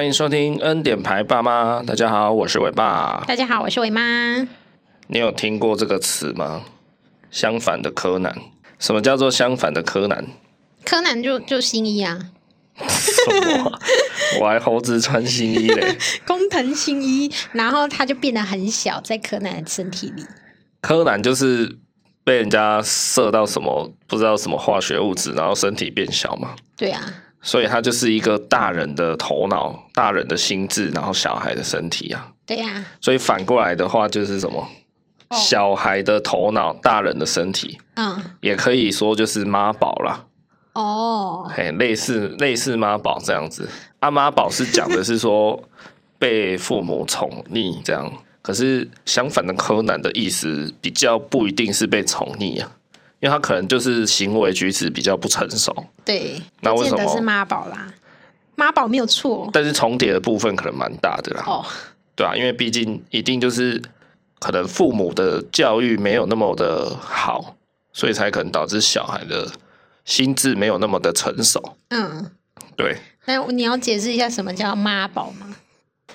欢迎收听恩典牌爸妈。大家好，我是伟爸。大家好，我是伟妈。你有听过这个词吗？相反的柯南。什么叫做相反的柯南？柯南就就新一啊。什么？我还猴子穿新衣嘞。工藤新一，然后他就变得很小，在柯南的身体里。柯南就是被人家射到什么不知道什么化学物质，然后身体变小嘛。对啊。所以他就是一个大人的头脑、大人的心智，然后小孩的身体啊。对呀。所以反过来的话就是什么？哦、小孩的头脑，大人的身体。嗯。也可以说就是妈宝啦。哦。嘿，类似类似妈宝这样子。阿，妈宝是讲的是说被父母宠溺这样，可是相反的柯南的意思比较不一定是被宠溺啊。因为他可能就是行为举止比较不成熟，对，那为什么是妈宝啦？妈宝没有错，但是重叠的部分可能蛮大的啦。哦，对啊，因为毕竟一定就是可能父母的教育没有那么的好，所以才可能导致小孩的心智没有那么的成熟。嗯，对。那你要解释一下什么叫妈宝吗？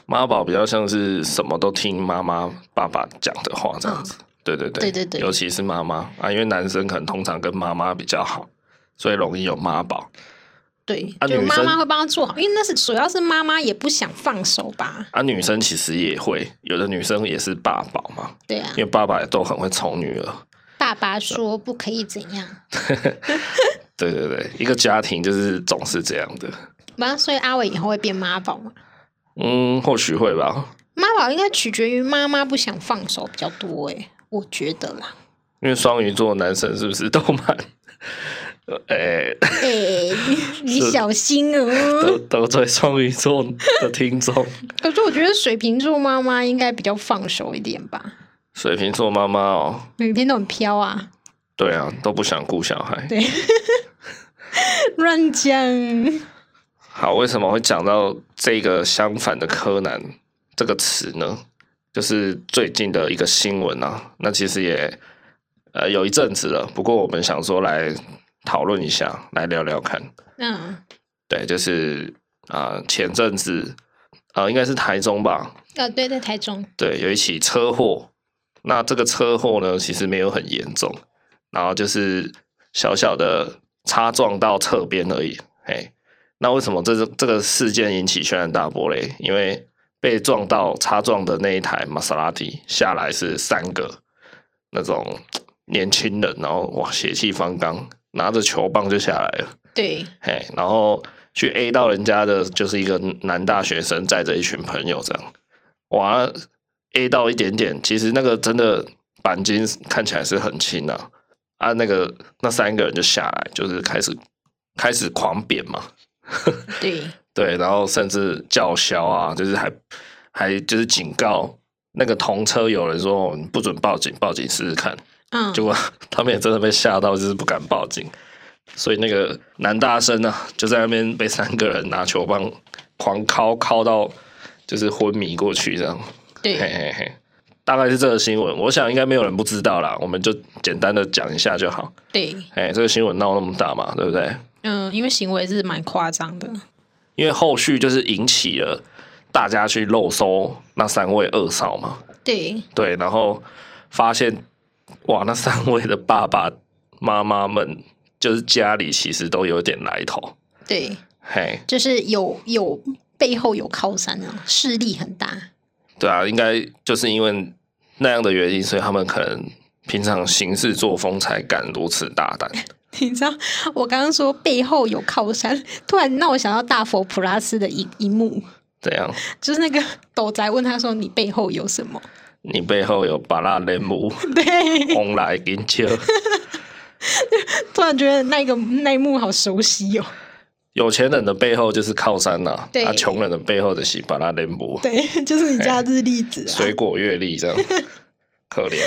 妈宝比较像是什么都听妈妈、爸爸讲的话这样子。嗯对对对，对对对，尤其是妈妈啊，因为男生可能通常跟妈妈比较好，所以容易有妈宝。对，啊、就妈妈会帮他做好，因为那是主要是妈妈也不想放手吧。啊，女生其实也会，有的女生也是爸宝嘛。对啊，因为爸爸也都很会宠女儿。爸爸说不可以怎样？对对对，一个家庭就是总是这样的。妈，所以阿伟以后会变妈宝吗？嗯，或许会吧。妈宝应该取决于妈妈不想放手比较多哎。我觉得啦，因为双鱼座男生是不是都蛮，哎、欸欸、你小心哦、得罪双鱼座的听众。可是我觉得水瓶座妈妈应该比较放手一点吧。水瓶座妈妈哦，每天都很飘啊。对啊，都不想顾小孩。对，乱讲。好，为什么会讲到这个相反的柯南这个词呢？就是最近的一个新闻啊，那其实也呃有一阵子了。不过我们想说来讨论一下，来聊聊看。嗯，对，就是啊、呃，前阵子啊、呃，应该是台中吧？呃，对，在台中。对，有一起车祸。那这个车祸呢，其实没有很严重，然后就是小小的擦撞到侧边而已。嘿，那为什么这个这个事件引起轩然大波嘞？因为被撞到擦撞的那一台玛莎拉蒂下来是三个那种年轻人，然后哇血气方刚，拿着球棒就下来了。对，嘿，然后去 A 到人家的就是一个男大学生载着一群朋友这样，哇 A 到一点点，其实那个真的钣金看起来是很轻啊，啊那个那三个人就下来，就是开始开始狂扁嘛。对。对，然后甚至叫嚣啊，就是还还就是警告那个同车有人说，不准报警，报警试试看。嗯，结果 他们也真的被吓到，就是不敢报警。所以那个男大生呢、啊，就在那边被三个人拿球棒狂敲，敲到就是昏迷过去这样。对，嘿嘿嘿，大概是这个新闻。我想应该没有人不知道啦，我们就简单的讲一下就好。对，哎，这个新闻闹那么大嘛，对不对？嗯，因为行为是蛮夸张的。因为后续就是引起了大家去漏搜那三位二嫂嘛，对。对，然后发现哇，那三位的爸爸妈妈们就是家里其实都有点来头，对，嘿，就是有有背后有靠山啊，势力很大，对啊，应该就是因为那样的原因，所以他们可能平常行事作风才敢如此大胆。你知道我刚刚说背后有靠山，突然让我想到大佛普拉斯的一一幕。怎样？就是那个斗宅问他说：“你背后有什么？”你背后有巴拉雷姆，对，红来金秋。突然觉得那个那一幕好熟悉哦。有钱人的背后就是靠山呐、啊，对，穷人的背后的是巴拉雷姆。对，就是你家日历子、啊，水果月历这样，可怜。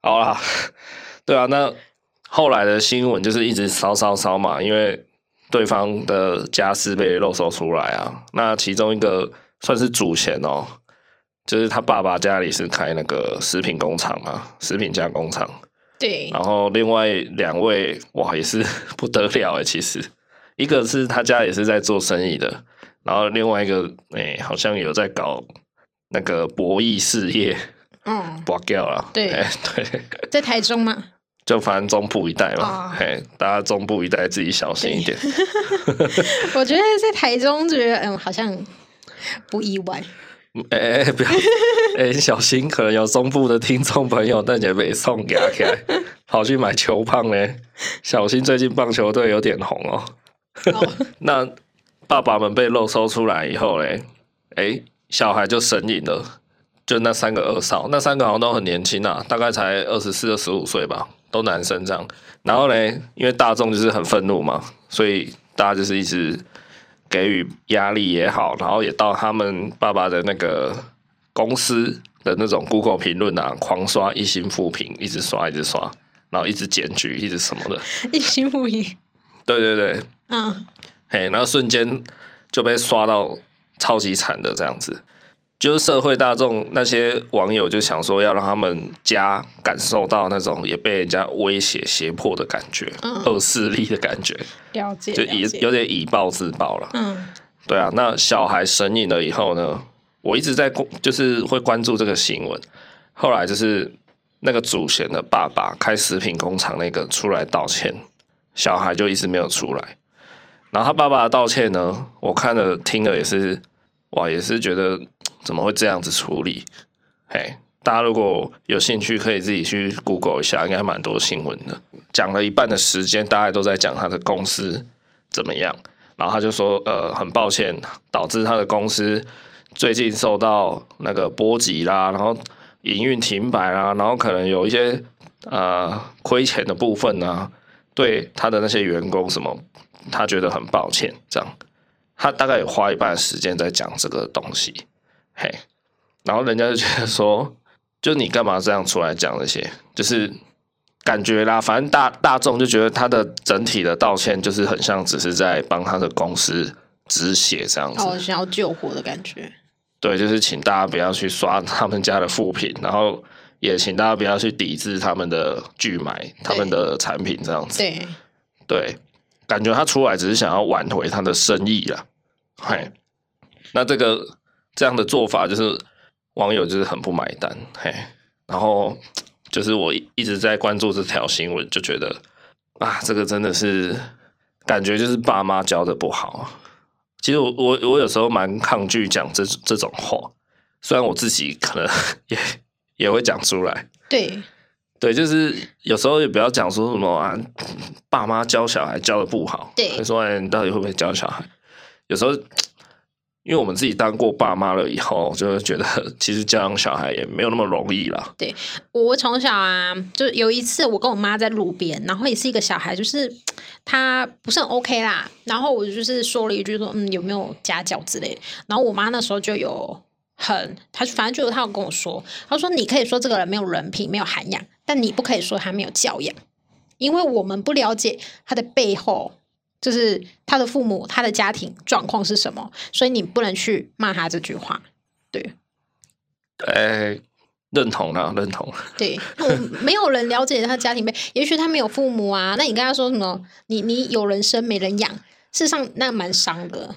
好啦，对啊，那。后来的新闻就是一直烧烧烧嘛，因为对方的家事被肉搜出来啊。那其中一个算是主嫌哦，就是他爸爸家里是开那个食品工厂嘛，食品加工厂。对。然后另外两位哇也是不得了诶，其实一个是他家也是在做生意的，然后另外一个哎、欸，好像有在搞那个博弈事业，嗯，拔掉了，对、欸、对，在台中吗？就反正中部一带嘛，嘿、哦，大家中部一带自己小心一点。我觉得在台中，觉得嗯，好像不意外。哎、欸、不要，哎、欸，小心，可能有中部的听众朋友，但也没送给他，跑去买球棒嘞。小心，最近棒球队有点红哦。哦那爸爸们被肉搜出来以后嘞，哎、欸，小孩就神隐了，就那三个二少，那三个好像都很年轻啊，大概才二十四、二十五岁吧。都男生这样，然后呢，因为大众就是很愤怒嘛，所以大家就是一直给予压力也好，然后也到他们爸爸的那个公司的那种 Google 评论啊，狂刷一星负评，一直刷一直刷，然后一直检举，一直什么的，一星负评，对对对，嗯，嘿，然后瞬间就被刷到超级惨的这样子。就是社会大众那些网友就想说要让他们家感受到那种也被人家威胁胁迫的感觉，恶势力的感觉，了解，就以有点以暴制暴了。嗯，对啊。那小孩神隐了以后呢，我一直在关，就是会关注这个新闻。后来就是那个祖贤的爸爸开食品工厂那个出来道歉，小孩就一直没有出来。然后他爸爸的道歉呢，我看了听了也是，哇，也是觉得。怎么会这样子处理？嘿，大家如果有兴趣，可以自己去 Google 一下，应该蛮多新闻的。讲了一半的时间，大家都在讲他的公司怎么样，然后他就说，呃，很抱歉，导致他的公司最近受到那个波及啦，然后营运停摆啦，然后可能有一些呃亏钱的部分啊，对他的那些员工什么，他觉得很抱歉。这样，他大概有花一半时间在讲这个东西。嘿，然后人家就觉得说，就你干嘛这样出来讲这些？就是感觉啦，反正大大众就觉得他的整体的道歉就是很像只是在帮他的公司止血这样子，哦，想要救火的感觉。对，就是请大家不要去刷他们家的副品，然后也请大家不要去抵制他们的拒买他们的产品这样子。对，对，感觉他出来只是想要挽回他的生意啦。嘿，那这个。这样的做法就是网友就是很不买单，嘿，然后就是我一直在关注这条新闻，就觉得啊，这个真的是感觉就是爸妈教的不好。其实我我我有时候蛮抗拒讲这这种话，虽然我自己可能 也也会讲出来。对对，就是有时候也不要讲说什么啊，爸妈教小孩教的不好。对，说哎，你到底会不会教小孩？有时候。因为我们自己当过爸妈了以后，就会觉得 其实教养小孩也没有那么容易啦。对，我从小啊，就有一次我跟我妈在路边，然后也是一个小孩，就是 他不是很 OK 啦，然后我就是说了一句说，嗯，有没有家教之类。然后我妈那时候就有很，她反正就是她有跟我说，她说你可以说这个人没有人品，没有涵养，但你不可以说他没有教养，因为我们不了解他的背后。就是他的父母，他的家庭状况是什么，所以你不能去骂他这句话。对，对，认同啊，认同。对，没有人了解他家庭背，也许他没有父母啊。那你跟他说什么？你你有人生没人养，事实上那蛮伤的。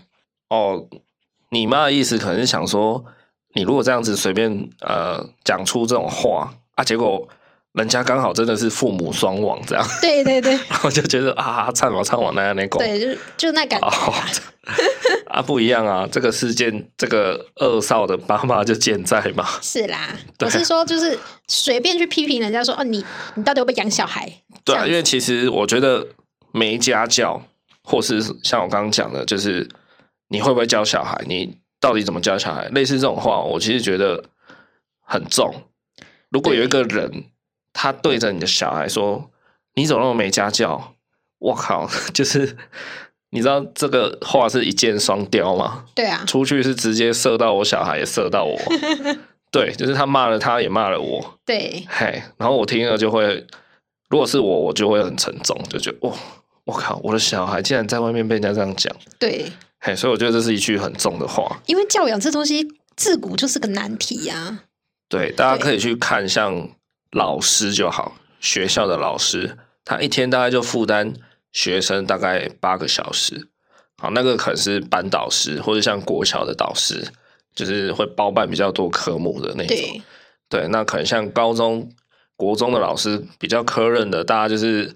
哦，你妈的意思可能是想说，你如果这样子随便呃讲出这种话啊，结果。人家刚好真的是父母双亡，这样。对对对，然后就觉得啊，唱我唱我那样那个。对，就就那感觉。啊，不一样啊！这个事件，这个二少的爸妈就健在嘛。是啦，我是说，就是随便去批评人家说，哦，你你到底会不会养小孩？对啊，因为其实我觉得没家教，或是像我刚刚讲的，就是你会不会教小孩？你到底怎么教小孩？类似这种话，我其实觉得很重。如果有一个人。他对着你的小孩说：“你怎么那么没家教？”我靠，就是你知道这个话是一箭双雕吗？对啊，出去是直接射到我小孩，也射到我。对，就是他骂了他，也骂了我。对，嘿，然后我听了就会，如果是我，我就会很沉重，就觉得哇，我靠，我的小孩竟然在外面被人家这样讲。对，嘿，所以我觉得这是一句很重的话。因为教养这东西自古就是个难题呀、啊。对，大家可以去看像。老师就好，学校的老师，他一天大概就负担学生大概八个小时，好，那个可能是班导师，或者像国小的导师，就是会包办比较多科目的那种。对，对，那可能像高中、国中的老师比较科任的，大家就是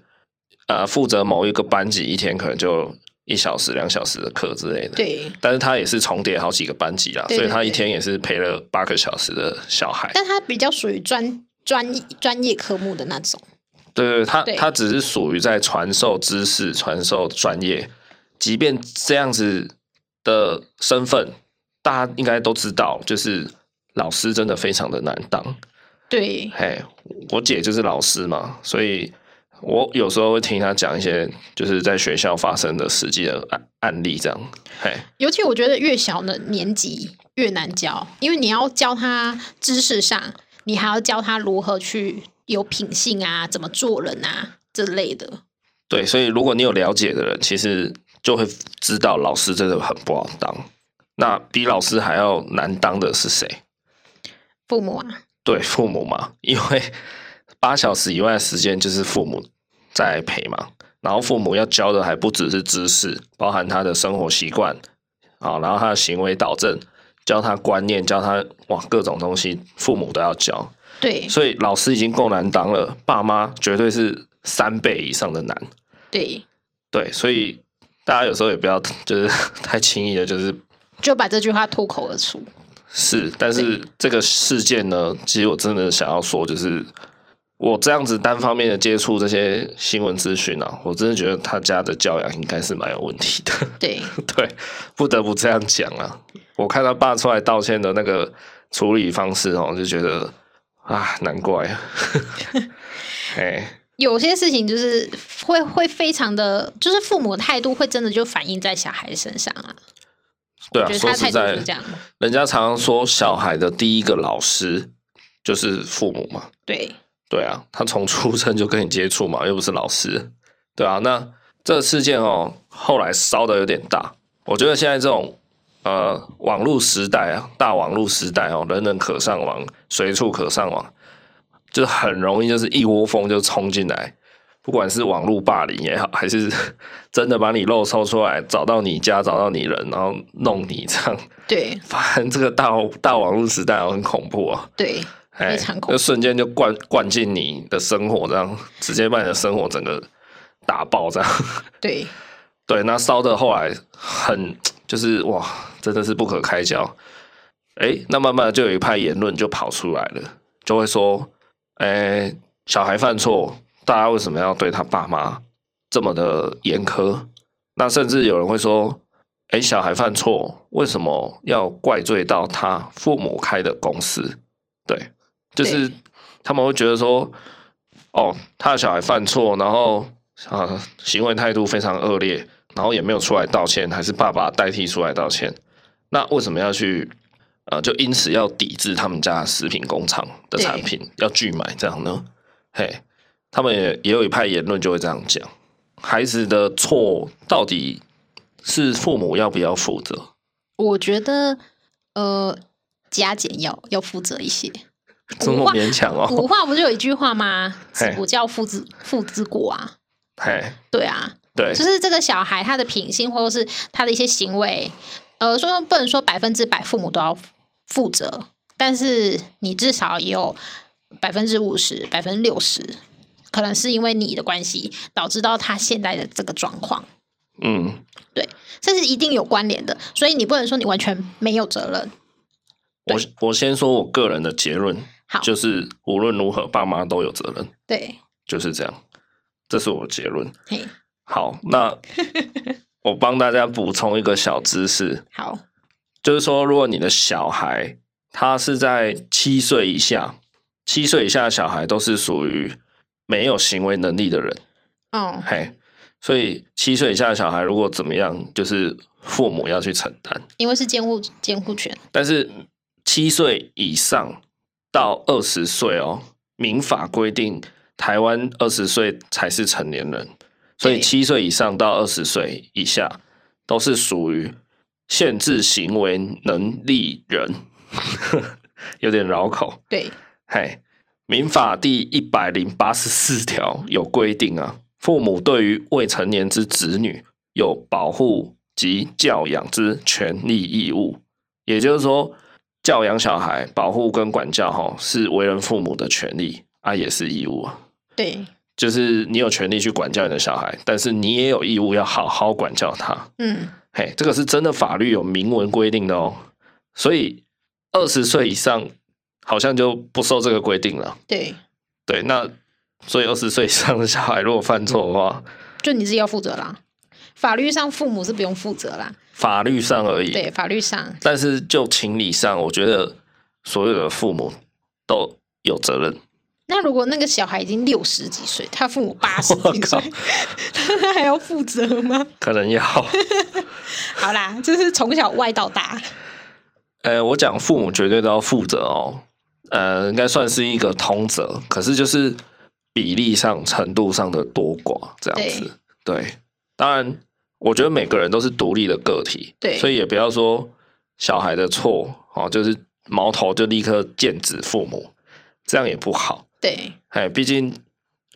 呃负责某一个班级，一天可能就一小时、两小时的课之类的。对，但是他也是重叠好几个班级啦，对对对，所以他一天也是陪了八个小时的小孩。但他比较属于专专专业科目的那种。对对，他他只是属于在传授知识、传授专业。即便这样子的身份，大家应该都知道，就是老师真的非常的难当。对，嘿，我姐就是老师嘛，所以我有时候会听她讲一些就是在学校发生的实际的案案例，这样。嘿，尤其我觉得越小的年级越难教，因为你要教他知识上，你还要教他如何去。有品性啊，怎么做人啊，这类的。对，所以如果你有了解的人，其实就会知道老师真的很不好当。那比老师还要难当的是谁？父母啊。对，父母嘛，因为八小时以外的时间就是父母在陪嘛。然后父母要教的还不只是知识，包含他的生活习惯啊，然后他的行为导正，教他观念，教他哇各种东西，父母都要教。对，所以老师已经够难当了，爸妈绝对是三倍以上的难。对，对，所以大家有时候也不要 就是 太轻易的，就是就把这句话脱口而出。是，但是这个事件呢，其实我真的想要说，就是我这样子单方面的接触这些新闻资讯啊，我真的觉得他家的教养应该是蛮有问题的。对，对，不得不这样讲啊。我看他爸出来道歉的那个处理方式哦，就觉得。啊，难怪啊！哎，有些事情就是会会非常的，就是父母的态度会真的就反映在小孩身上啊。对啊，说实在，人家常常说小孩的第一个老师就是父母嘛。对，对啊，他从出生就跟你接触嘛，又不是老师。对啊，那这个事件哦，后来烧的有点大。我觉得现在这种。呃，网络时代啊，大网络时代哦，人人可上网，随处可上网，就很容易就是一窝蜂就冲进来，不管是网络霸凌也好，还是真的把你肉搜出来，找到你家，找到你人，然后弄你这样。对，反正这个大大网络时代很恐怖啊。对，非常恐怖，就瞬间就灌灌进你的生活，这样直接把你的生活整个打爆，这样。对，对，那烧的后来很。就是哇，真的是不可开交。哎，那慢慢的就有一派言论就跑出来了，就会说，哎，小孩犯错，大家为什么要对他爸妈这么的严苛？那甚至有人会说，哎，小孩犯错，为什么要怪罪到他父母开的公司？对，就是他们会觉得说，哦，他的小孩犯错，然后啊，行为态度非常恶劣。然后也没有出来道歉，还是爸爸代替出来道歉？那为什么要去？呃，就因此要抵制他们家食品工厂的产品，要拒买这样呢？嘿，他们也也有一派言论就会这样讲：孩子的错到底是父母要不要负责？我觉得，呃，加减要要负责一些。这么勉强哦？古话不是有一句话吗？子不教父之父之过啊。嘿，对啊。对，就是这个小孩他的品性或者是他的一些行为，呃，说不能说百分之百父母都要负责，但是你至少也有百分之五十、百分之六十，可能是因为你的关系导致到他现在的这个状况。嗯，对，这是一定有关联的，所以你不能说你完全没有责任。我我先说我个人的结论，好，就是无论如何，爸妈都有责任。对，就是这样，这是我的结论。嘿。好，那 我帮大家补充一个小知识。好，就是说，如果你的小孩他是在七岁以下，七岁以下的小孩都是属于没有行为能力的人。哦，嘿，所以七岁以下的小孩如果怎么样，就是父母要去承担，因为是监护监护权。但是七岁以上到二十岁哦，民法规定台湾二十岁才是成年人。所以七岁以上到二十岁以下都是属于限制行为能力人，有点绕口。对，嘿，民法第一百零八十四条有规定啊，父母对于未成年之子女有保护及教养之权利义务。也就是说，教养小孩、保护跟管教，哈，是为人父母的权利啊，也是义务啊。对，就是你有权利去管教你的小孩，但是你也有义务要好好管教他。嗯，嘿，这个是真的法律有明文规定的哦。所以二十岁以上好像就不受这个规定了。对，对，那所以二十岁以上的小孩如果犯错的话，就你自己要负责啦。法律上父母是不用负责啦。法律上而已，对，法律上。但是就情理上，我觉得所有的父母都有责任。那如果那个小孩已经六十几岁，他父母八十几岁，他还要负责吗？可能要。好啦，就是从小歪到大。呃，我讲父母绝对都要负责哦。呃，应该算是一个通则，可是就是比例上、程度上的多寡这样子。对，对，当然。我觉得每个人都是独立的个体，对，所以也不要说小孩的错哦，就是矛头就立刻剑指父母，这样也不好。对，哎，毕竟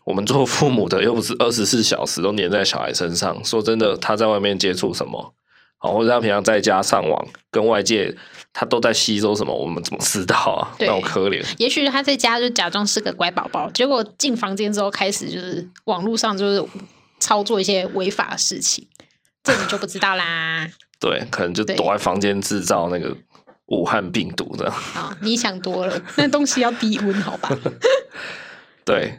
我们做父母的又不是二十四小时都黏在小孩身上。说真的，他在外面接触什么，好，或者他平常在家上网跟外界，他都在吸收什么，我们怎么知道啊？那我可怜。也许他在家就假装是个乖宝宝，结果进房间之后开始就是网络上就是操作一些违法的事情。这你就不知道啦。对，可能就躲在房间制造那个武汉病毒的。啊，你想多了，那东西要低温，好吧？对，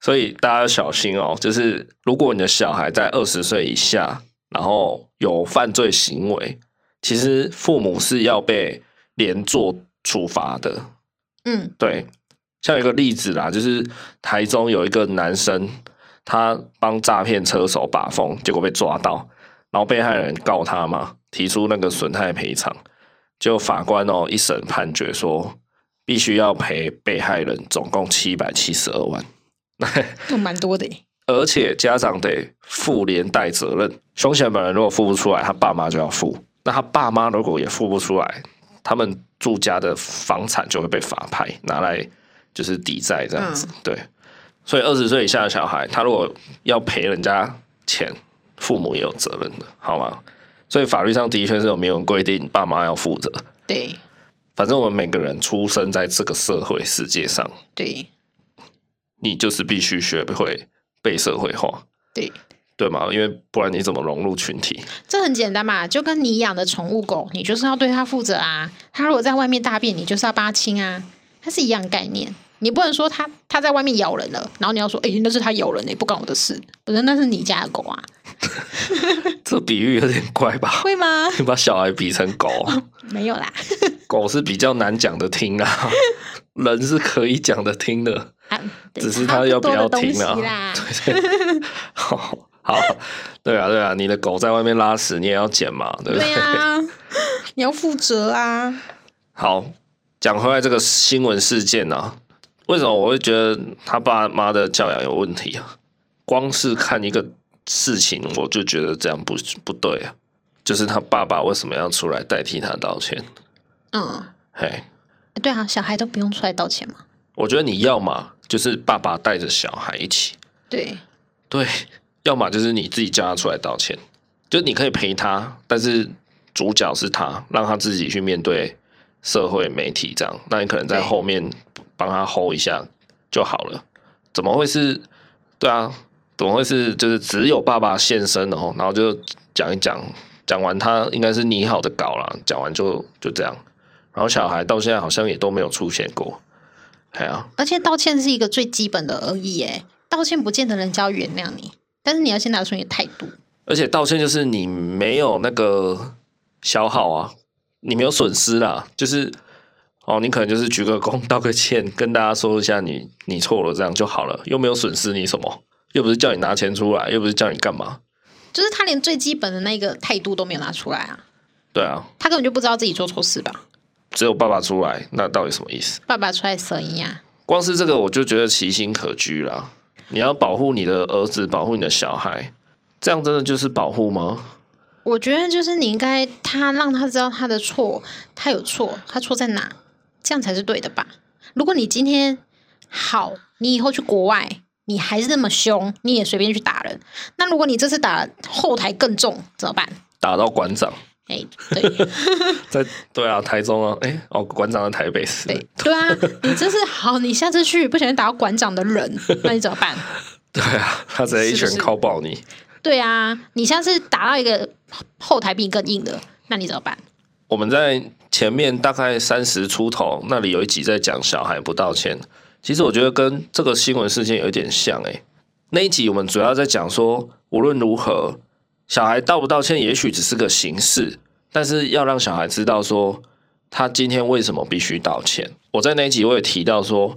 所以大家要小心哦。就是如果你的小孩在二十岁以下，然后有犯罪行为，其实父母是要被连坐处罚的。嗯，对。像一个例子啦，就是台中有一个男生，他帮诈骗车手把风，结果被抓到。然后被害人告他嘛，提出那个损害赔偿，就法官哦一审判决说，必须要赔被害人总共七百七十二万，那蛮多的。而且家长得负连带责任，凶嫌本人如果付不出来，他爸妈就要付。那他爸妈如果也付不出来，他们住家的房产就会被法拍拿来就是抵债这样子。嗯、对，所以二十岁以下的小孩，他如果要赔人家钱。父母也有责任的，好吗？所以法律上的确是有明文规定，爸妈要负责。对，反正我们每个人出生在这个社会世界上，对，你就是必须学会被社会化，对，对嘛？因为不然你怎么融入群体？这很简单嘛，就跟你养的宠物狗，你就是要对它负责啊。它如果在外面大便，你就是要帮它清啊，它是一样概念。你不能说它它在外面咬人了，然后你要说，哎、欸，那是它咬人，也不关我的事，不是，那是你家的狗啊。这比喻有点怪吧？会吗？你 把小孩比成狗？没有啦，狗是比较难讲的听啊，人是可以讲的听的，啊、只是他要不要听啊？对对，好，好，对啊，对啊，你的狗在外面拉屎，你也要捡嘛，对不对？对啊，你要负责啊。好，讲回来这个新闻事件啊。为什么我会觉得他爸妈的教养有问题啊？光是看一个事情，我就觉得这样不不对啊。就是他爸爸为什么要出来代替他道歉？嗯，嘿，对啊，小孩都不用出来道歉吗？我觉得你要嘛，就是爸爸带着小孩一起。对对，要么就是你自己叫他出来道歉，就你可以陪他，但是主角是他，让他自己去面对社会媒体这样。那你可能在后面。帮他 hold 一下就好了，怎么会是？对啊，怎么会是？就是只有爸爸现身哦，然后就讲一讲，讲完他应该是拟好的稿了，讲完就就这样，然后小孩到现在好像也都没有出现过，对啊。而且道歉是一个最基本的而已，哎，道歉不见得人家要原谅你，但是你要先拿出你的态度。而且道歉就是你没有那个消耗啊，你没有损失啦，就是。哦，你可能就是鞠个躬、道个歉，跟大家说一下你你错了，这样就好了，又没有损失你什么，又不是叫你拿钱出来，又不是叫你干嘛，就是他连最基本的那个态度都没有拿出来啊。对啊，他根本就不知道自己做错事吧？只有爸爸出来，那到底什么意思？爸爸出来声音啊？光是这个我就觉得其心可居啦。你要保护你的儿子，保护你的小孩，这样真的就是保护吗？我觉得就是你应该他让他知道他的错，他有错，他错在哪？这样才是对的吧？如果你今天好，你以后去国外，你还是那么凶，你也随便去打人。那如果你这次打后台更重，怎么办？打到馆长。哎、欸，对，在对啊，台中啊，哎、欸，哦，馆长在台北市。对对啊，你这是好，你下次去不小心打到馆长的人，那你怎么办？对啊，他直接一拳敲爆你。是是对啊，你下次打到一个后台比你更硬的，那你怎么办？我们在前面大概三十出头那里有一集在讲小孩不道歉，其实我觉得跟这个新闻事件有一点像诶、那一集我们主要在讲说，无论如何。小孩道不道歉，也许只是个形式，但是要让小孩知道说他今天为什么必须道歉。我在那一集我也提到说，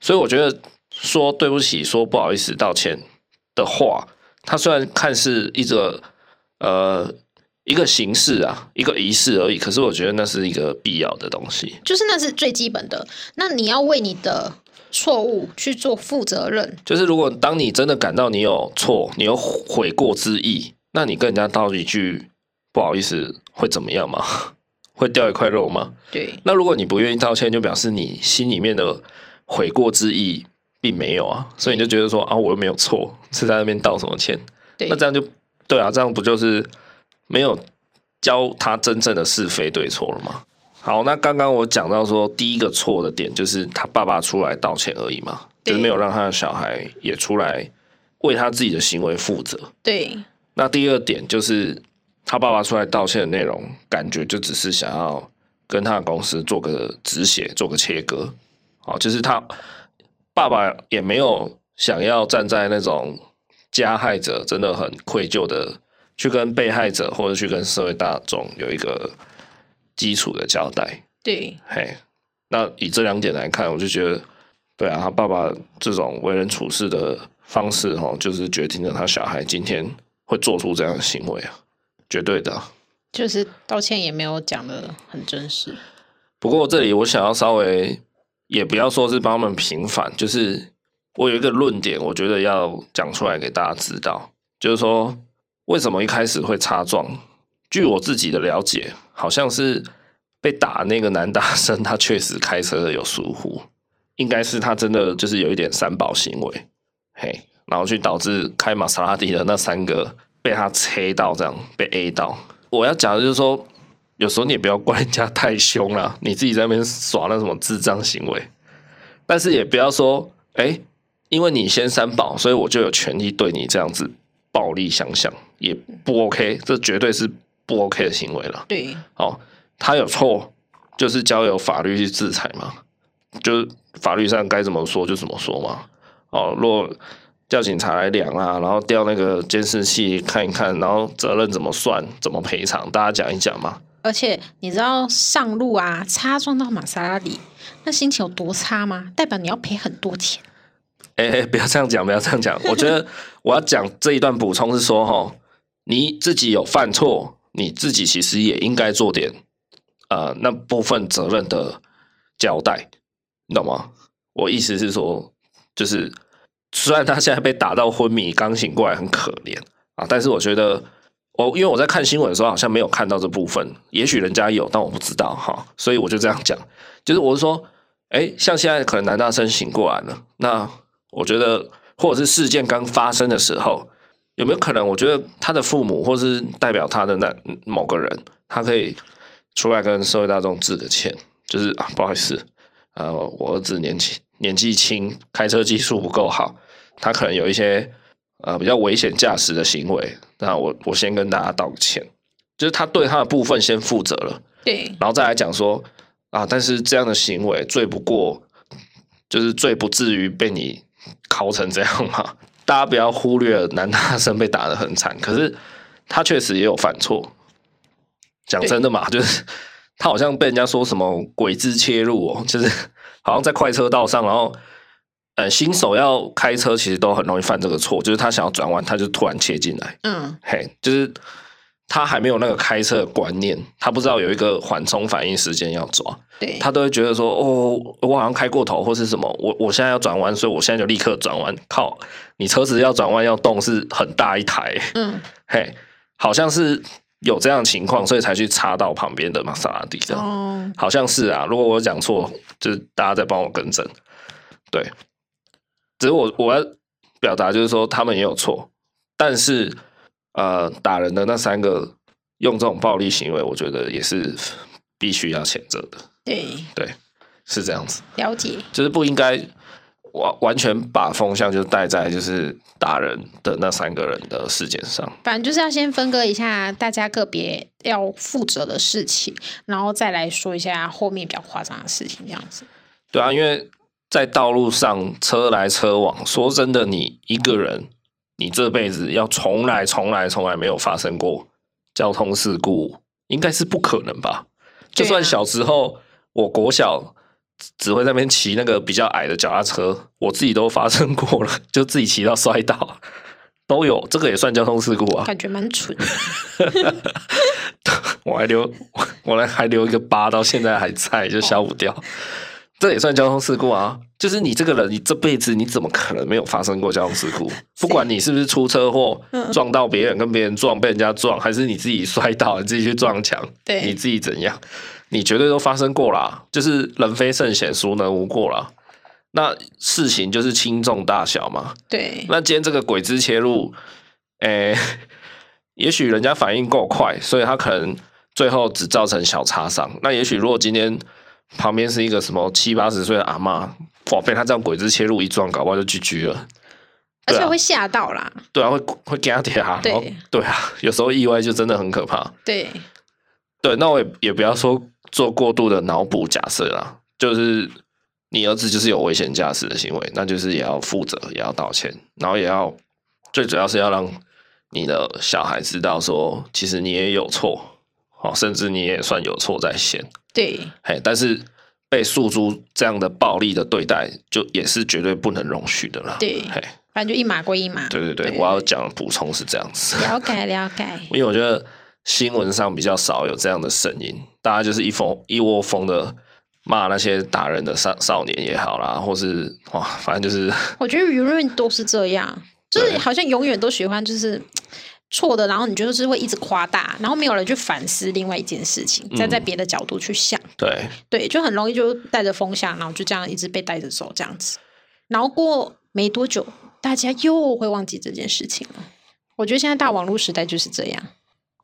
所以我觉得说对不起、说不好意思、道歉的话，它虽然看似一个呃一个形式啊，一个仪式而已，可是我觉得那是一个必要的东西，就是那是最基本的。那你要为你的错误去做负责任，就是如果当你真的感到你有错，你有悔过之意。那你跟人家道一句不好意思会怎么样吗？会掉一块肉吗？对。那如果你不愿意道歉，就表示你心里面的悔过之意并没有啊，所以你就觉得说啊，我又没有错，是在那边道什么歉？对。那这样就对啊，这样不就是没有教他真正的是非对错了吗？好，那刚刚我讲到说第一个错的点就是他爸爸出来道歉而已嘛，就是没有让他的小孩也出来为他自己的行为负责。对。那第二点就是他爸爸出来道歉的内容，感觉就只是想要跟他的公司做个止血，做个切割。好，就是他爸爸也没有想要站在那种加害者真的很愧疚的去跟被害者或者去跟社会大众有一个基础的交代。对，嘿，那以这两点来看，我就觉得，对啊，他爸爸这种为人处事的方式，哦，就是决定了他小孩今天。会做出这样的行为啊，绝对的。就是道歉也没有讲的很真实。不过这里我想要稍微，也不要说是帮他们平反，就是我有一个论点，我觉得要讲出来给大家知道，就是说为什么一开始会擦撞？据我自己的了解，好像是被打那个男大生，他确实开车有疏忽，应该是他真的就是有一点三宝行为，嘿。然后去导致开玛莎拉蒂的那三个被他切到，这样被 A 到。我要讲的就是说，有时候你也不要怪人家太凶了，你自己在那边耍那什么智障行为。但是也不要说，哎，因为你先三宝，所以我就有权利对你这样子暴力相向，也不 OK，这绝对是不 OK 的行为了。对，哦，他有错，就是交由法律去制裁嘛，就是法律上该怎么说就怎么说嘛。哦，若叫警察来量啊，然后调那个监视器看一看，然后责任怎么算，怎么赔偿，大家讲一讲嘛。而且你知道上路啊，擦撞到玛莎拉蒂，那心情有多差吗？代表你要赔很多钱。哎哎，不要这样讲，不要这样讲。我觉得我要讲这一段补充是说，哈，你自己有犯错，你自己其实也应该做点呃那部分责任的交代，你懂吗？我意思是说，就是。虽然他现在被打到昏迷，刚醒过来很可怜啊，但是我觉得我因为我在看新闻的时候好像没有看到这部分，也许人家有，但我不知道哈，所以我就这样讲，就是我是说，哎，像现在可能男大生醒过来了，那我觉得或者是事件刚发生的时候，有没有可能？我觉得他的父母或是代表他的那某个人，他可以出来跟社会大众致个歉，就是啊，不好意思，呃，我儿子年轻年纪轻，开车技术不够好。他可能有一些呃比较危险驾驶的行为，那我我先跟大家道个歉，就是他对他的部分先负责了，对，然后再来讲说啊，但是这样的行为罪不过，就是罪不至于被你拷成这样嘛。大家不要忽略男大生被打得很惨，可是他确实也有犯错。讲真的嘛，就是他好像被人家说什么鬼子切入哦，就是好像在快车道上，然后。呃，新手要开车其实都很容易犯这个错，就是他想要转弯，他就突然切进来。嗯，嘿，就是他还没有那个开车的观念，他不知道有一个缓冲反应时间要抓，对，他都会觉得说，哦，我好像开过头或是什么，我我现在要转弯，所以我现在就立刻转弯。靠，你车子要转弯要动是很大一台，嗯，嘿，好像是有这样的情况，所以才去插到旁边的玛莎拉蒂的，哦，好像是啊。如果我讲错，就是大家再帮我更正，对。只是我我要表达就是说他们也有错，但是呃打人的那三个用这种暴力行为，我觉得也是必须要谴责的。对对，是这样子。了解，就是不应该完完全把风向就带在就是打人的那三个人的事件上。反正就是要先分割一下大家个别要负责的事情，然后再来说一下后面比较夸张的事情，这样子。对啊，因为在道路上车来车往，说真的，你一个人，你这辈子要从来从来从来没有发生过交通事故，应该是不可能吧？就算小时候。我国小只会在那边骑那个比较矮的脚踏车，我自己都发生过了，就自己骑到摔倒，都有，这个也算交通事故啊？感觉蛮蠢。我还留我来还留一个疤，到现在还在，就消不掉。哦、这也算交通事故啊？就是你这个人，你这辈子你怎么可能没有发生过交通事故？不管你是不是出车祸撞到别人，跟别人撞，被人家撞，还是你自己摔倒，你自己去撞墙，对，你自己怎样？你绝对都发生过啦，就是人非圣贤，孰能无过啦？那事情就是轻重大小嘛。对。那今天这个鬼子切入，诶、欸，也许人家反应够快，所以他可能最后只造成小擦伤。那也许如果今天旁边是一个什么七八十岁的阿嬷，哇，被他这样鬼子切入一撞，搞不好就 GG 了。而且会吓到啦。对啊，会会给他点啊。对对啊，有时候意外就真的很可怕。对。对，那我也也不要说。做过度的脑补假设啦，就是你儿子就是有危险驾驶的行为，那就是也要负责，也要道歉，然后也要最主要是要让你的小孩知道说，其实你也有错，哦，甚至你也算有错在先。对，嘿，但是被诉诸这样的暴力的对待，就也是绝对不能容许的了。对，嘿，反正就一码归一码。对对对，对我要讲补充是这样子。了解了解，因为我觉得。新闻上比较少有这样的声音，大家就是一蜂一窝蜂的骂那些打人的少少年也好啦，或是哇，反正就是我觉得舆论都是这样，就是好像永远都喜欢就是错的，然后你就是会一直夸大，然后没有人去反思另外一件事情，再在别的角度去想，嗯、对对，就很容易就带着风向，然后就这样一直被带着走这样子，然后过没多久，大家又会忘记这件事情了。我觉得现在大网络时代就是这样。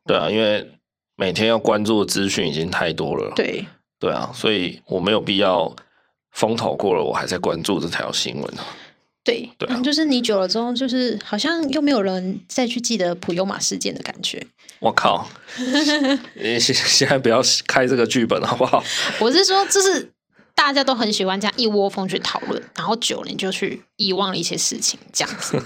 对啊，因为每天要关注的资讯已经太多了。对，对啊，所以我没有必要风头过了，我还在关注这条新闻。对，对啊，就是你久了之后，就是好像又没有人再去记得普悠玛事件的感觉。我靠！你现现在不要开这个剧本好不好？我是说，就是大家都很喜欢这样一窝蜂去讨论，然后久了你就去遗忘了一些事情，这样子。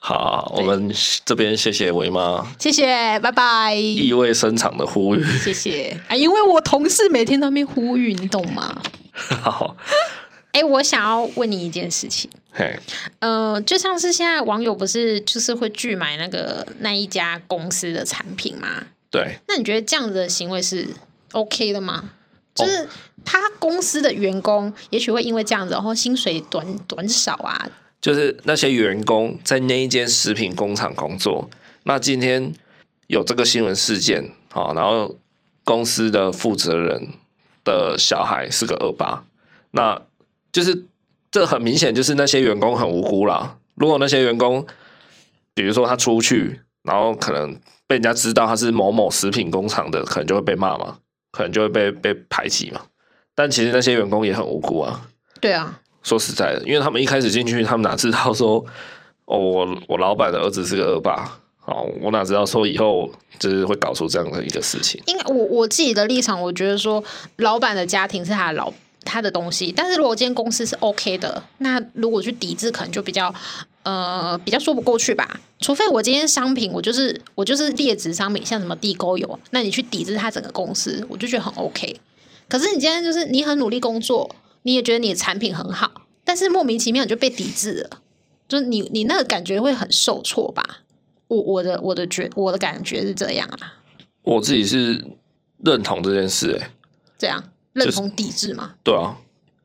好，我们这边谢谢维妈，谢谢，拜拜。意味深长的呼吁，谢谢啊，因为我同事每天都没呼吁，你懂吗？好，哎、欸，我想要问你一件事情，嘿，呃，就像是现在网友不是就是会拒买那个那一家公司的产品吗？对，那你觉得这样子的行为是 OK 的吗？就是他公司的员工也许会因为这样子，然后薪水短短少啊。就是那些员工在那一间食品工厂工作，那今天有这个新闻事件，啊，然后公司的负责人的小孩是个恶霸，那就是这很明显就是那些员工很无辜啦。如果那些员工，比如说他出去，然后可能被人家知道他是某某食品工厂的，可能就会被骂嘛，可能就会被被排挤嘛。但其实那些员工也很无辜啊。对啊。说实在的，因为他们一开始进去，他们哪知道说，哦，我我老板的儿子是个恶霸，哦，我哪知道说以后就是会搞出这样的一个事情。因为我我自己的立场，我觉得说，老板的家庭是他的老他的东西，但是如果今天公司是 OK 的，那如果去抵制，可能就比较呃比较说不过去吧。除非我今天商品我就是我就是劣质商品，像什么地沟油，那你去抵制他整个公司，我就觉得很 OK。可是你今天就是你很努力工作。你也觉得你的产品很好，但是莫名其妙你就被抵制了，就是你你那个感觉会很受挫吧？我我的我的觉我的感觉是这样啊。我自己是认同这件事，哎，这样认同抵制吗？对啊，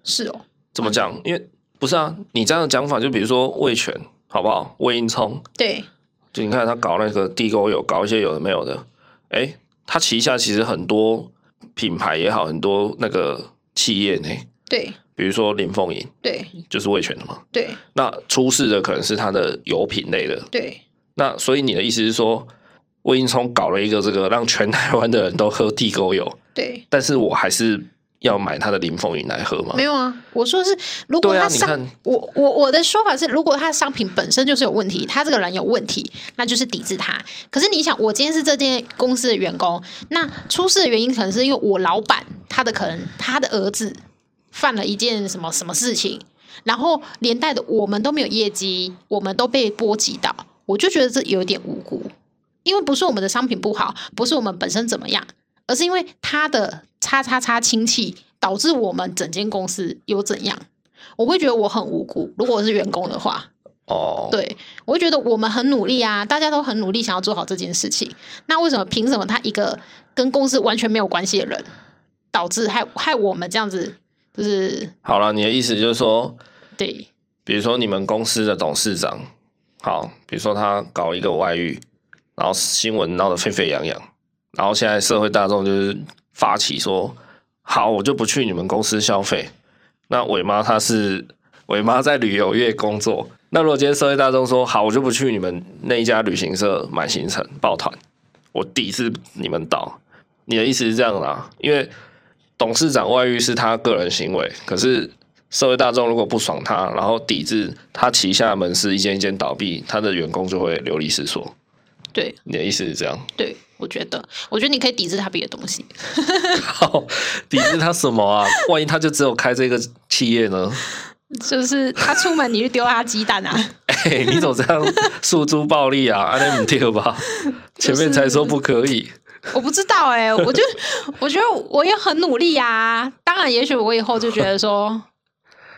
是哦。怎么讲？因为不是啊，你这样的讲法，就比如说味全，好不好？味英聪，对，就你看他搞那个地沟油，搞一些有的没有的，哎，他旗下其实很多品牌也好，很多那个企业呢。对，比如说林凤营，对，就是味全的嘛。对，那出事的可能是它的油品类的。对，那所以你的意思是说，魏应充搞了一个这个让全台湾的人都喝地沟油，对，但是我还是。要买他的林凤云来喝吗？没有啊，我说是，如果他商，啊、我我我的说法是，如果他的商品本身就是有问题，他这个人有问题，那就是抵制他。可是你想，我今天是这间公司的员工，那出事的原因可能是因为我老板他的可能他的儿子犯了一件什么什么事情，然后连带的我们都没有业绩，我们都被波及到，我就觉得这有点无辜，因为不是我们的商品不好，不是我们本身怎么样。而是因为他的叉叉叉亲戚导致我们整间公司有怎样，我会觉得我很无辜。如果我是员工的话，哦，对，我会觉得我们很努力啊，大家都很努力想要做好这件事情。那为什么凭什么他一个跟公司完全没有关系的人，导致害害我们这样子？就是好了，你的意思就是说，对，比如说你们公司的董事长，好，比如说他搞一个外遇，然后新闻闹得沸沸扬扬。然后现在社会大众就是发起说，好，我就不去你们公司消费。那伟妈她是伟妈在旅游业工作。那如果今天社会大众说，好，我就不去你们那一家旅行社买行程报团，我抵制你们岛。你的意思是这样啦？因为董事长外遇是他个人行为，可是社会大众如果不爽他，然后抵制他旗下门市一间一间倒闭，他的员工就会流离失所。对，你的意思是这样？对。我觉得，我觉得你可以抵制他别的东西。好，抵制他什么啊？万一他就只有开这个企业呢？就是他出门你去丢他鸡蛋啊？哎、欸，你怎么这样诉诸暴力啊？安尼不对吧？前面才说不可以。我不知道哎、欸，我觉得，我觉得我也很努力啊。当然，也许我以后就觉得说，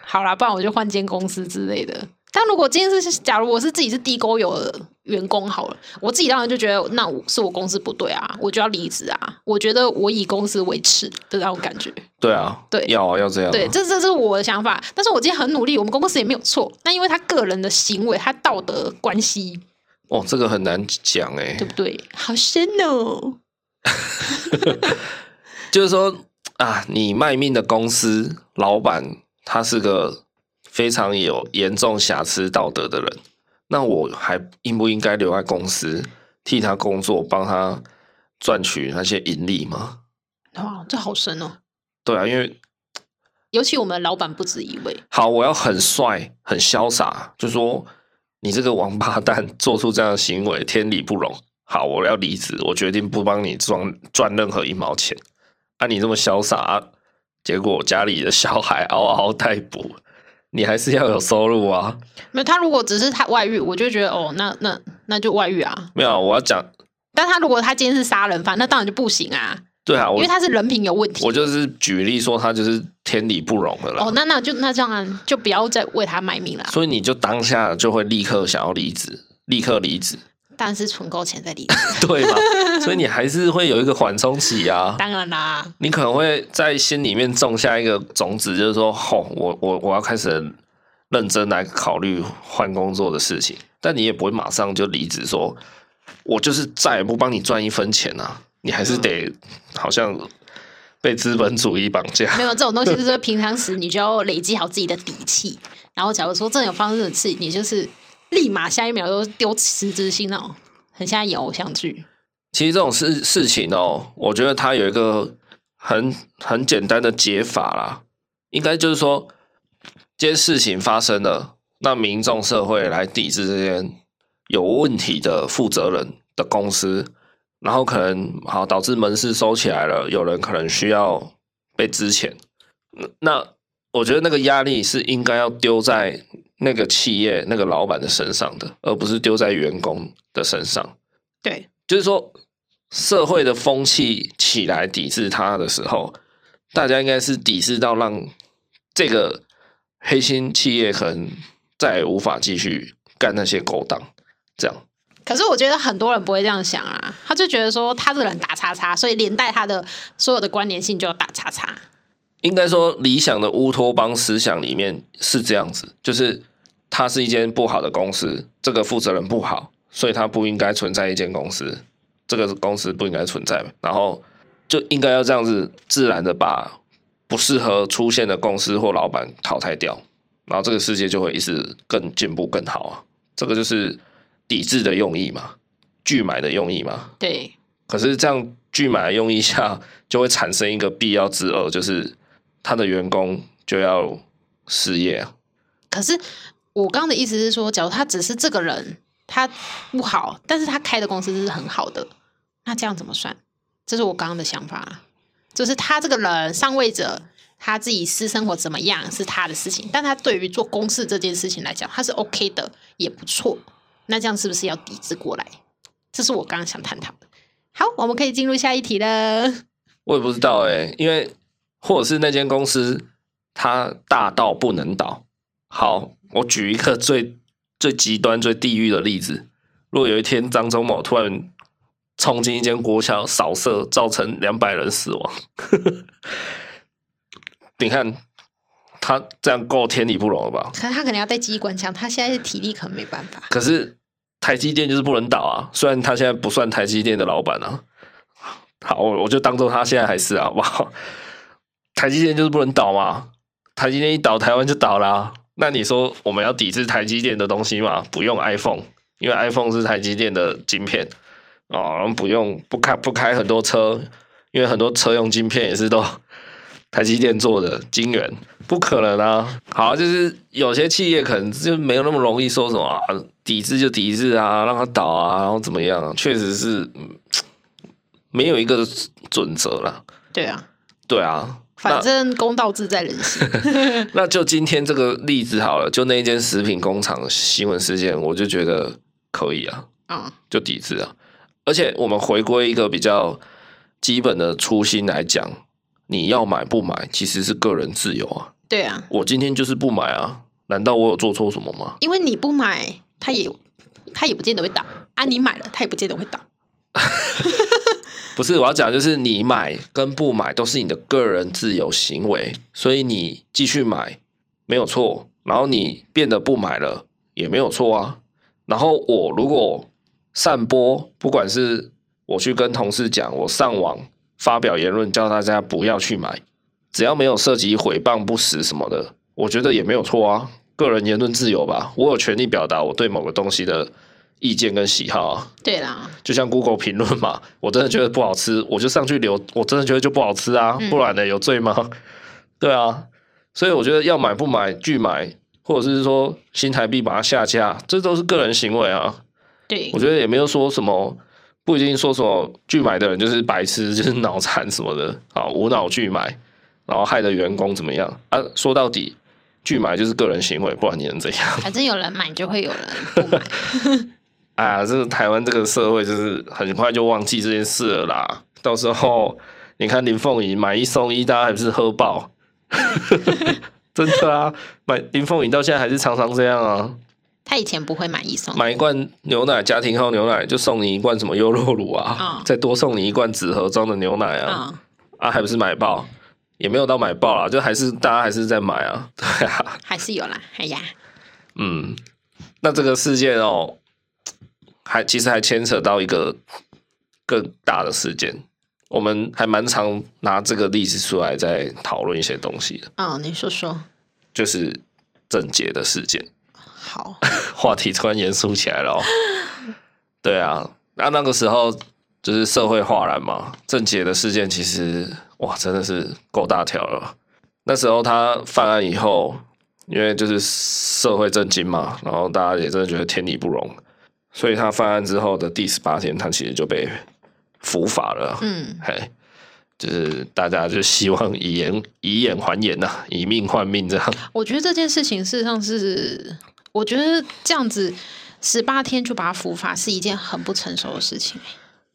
好啦，不然我就换间公司之类的。但如果今天是，假如我是自己是地沟油的员工好了，我自己当然就觉得那我是我公司不对啊，我就要离职啊。我觉得我以公司为耻的那种感觉。对啊，对，要啊，要这样。对，这这是我的想法。但是我今天很努力，我们公司也没有错。那因为他个人的行为，他道德关系。哦，这个很难讲哎，对不对？好深哦。就是说啊，你卖命的公司老板，他是个。非常有严重瑕疵道德的人，那我还应不应该留在公司替他工作，帮他赚取那些盈利吗？哇，这好深哦！对啊，因为尤其我们老板不止一位。好，我要很帅、很潇洒，就说你这个王八蛋做出这样的行为，天理不容。好，我要离职，我决定不帮你赚赚任何一毛钱。按、啊、你这么潇洒、啊，结果家里的小孩嗷嗷待哺。你还是要有收入啊！没有，他如果只是他外遇，我就觉得哦，那那那就外遇啊。没有，我要讲。但他如果他今天是杀人犯，那当然就不行啊。对啊，因为他是人品有问题。我就是举例说，他就是天理不容的了。哦，那那就那这样就不要再为他卖命了。所以你就当下就会立刻想要离职，立刻离职。但是存够钱再离 对吧？所以你还是会有一个缓冲期啊。当然啦，你可能会在心里面种下一个种子，就是说，吼、哦，我我我要开始认真来考虑换工作的事情。但你也不会马上就离职，说我就是再也不帮你赚一分钱啊。你还是得好像被资本主义绑架。没有这种东西，就是平常时你就要累积好自己的底气。然后假如说真有发生的事，你就是。立马下一秒都丢辞职信哦，很像演偶像剧。其实这种事事情哦，我觉得它有一个很很简单的解法啦，应该就是说，这件事情发生了，那民众社会来抵制这件有问题的负责人的公司，然后可能好导致门市收起来了，有人可能需要被支遣，那我觉得那个压力是应该要丢在。那个企业那个老板的身上的，而不是丢在员工的身上。对，就是说，社会的风气起来抵制他的时候，大家应该是抵制到让这个黑心企业可能再也无法继续干那些勾当。这样。可是我觉得很多人不会这样想啊，他就觉得说他这个人打叉叉，所以连带他的所有的关联性就要打叉叉。应该说，理想的乌托邦思想里面是这样子，就是它是一间不好的公司，这个负责人不好，所以它不应该存在一间公司，这个公司不应该存在，然后就应该要这样子自然的把不适合出现的公司或老板淘汰掉，然后这个世界就会一直更进步更好啊，这个就是抵制的用意嘛。拒买的用意嘛。对。可是这样拒买的用意下，就会产生一个必要之恶，就是他的员工就要失业啊。可是我刚刚的意思是说，假如他只是这个人他不好，但是他开的公司是很好的，那这样怎么算？这是我刚刚的想法，就是他这个人上位者。他自己私生活怎么样是他的事情，但他对于做公事这件事情来讲，他是 OK 的，也不错。那这样是不是要抵制过来？这是我刚刚想探讨的。好，我们可以进入下一题了。我也不知道哎、欸，因为或者是那间公司它大到不能倒。好，我举一个最最极端、最地狱的例子：如果有一天张忠谋突然冲进一间国小扫射，造成两百人死亡。你看他这样够天理不容了吧？可是他可能要带机关枪，他现在体力可能没办法。可是台积电就是不能倒啊！虽然他现在不算台积电的老板啊，好，我就当做他现在还是好不好？台积电就是不能倒嘛！台积电一倒，台湾就倒啦、啊。那你说我们要抵制台积电的东西嘛？不用 iPhone，因为 iPhone 是台积电的晶片哦。不用不开不开很多车，因为很多车用晶片也是都。台积电做的晶圆不可能啊！好，就是有些企业可能就没有那么容易说什么啊，抵制就抵制啊，让它倒啊，然后怎么样？确实是没有一个准则了。对啊，对啊，反正公道自在人心。那就今天这个例子好了，就那一间食品工厂新闻事件，我就觉得可以啊，嗯，就抵制啊。而且我们回归一个比较基本的初心来讲。你要买不买，其实是个人自由啊。对啊，我今天就是不买啊，难道我有做错什么吗？因为你不买，他也他也不见得会倒啊。你买了，他也不见得会倒。不是，我要讲就是你买跟不买都是你的个人自由行为，所以你继续买没有错，然后你变得不买了也没有错啊。然后我如果散播，不管是我去跟同事讲，我上网。发表言论叫大家不要去买，只要没有涉及诽谤不实什么的，我觉得也没有错啊。个人言论自由吧，我有权利表达我对某个东西的意见跟喜好啊。对啦，就像 Google 评论嘛，我真的觉得不好吃，我就上去留，我真的觉得就不好吃啊，不然呢有罪吗？对啊，所以我觉得要买不买拒买，或者是说新台币把它下架，这都是个人行为啊。对，我觉得也没有说什么。不一定说什么拒买的人就是白痴，就是脑残什么的啊，无脑拒买，然后害得员工怎么样啊？说到底，拒买就是个人行为，不然你能怎样？反正有人买就会有人不买。啊，这个台湾这个社会就是很快就忘记这件事了啦。到时候你看林凤仪买一送一，大家还不是喝爆？真的啊，买林凤仪到现在还是常常这样啊。他以前不会买一送一，买一罐牛奶，家庭号牛奶就送你一罐什么优酪乳啊，哦、再多送你一罐纸盒装的牛奶啊，哦、啊，还不是买爆，也没有到买爆啦，就还是大家还是在买啊，对啊，还是有啦，哎呀，嗯，那这个事件哦，还其实还牵扯到一个更大的事件，我们还蛮常拿这个例子出来在讨论一些东西的，哦，你说说，就是郑捷的事件。好，话题突然严肃起来了哦。对啊，那那个时候就是社会哗然嘛。郑捷的事件其实哇，真的是够大条了。那时候他犯案以后，因为就是社会震惊嘛，然后大家也真的觉得天理不容，所以他犯案之后的第十八天，他其实就被伏法了。嗯，嘿，就是大家就希望以眼以眼还眼呐、啊，以命换命这样。我觉得这件事情事实上是。我觉得这样子十八天就把他伏法是一件很不成熟的事情。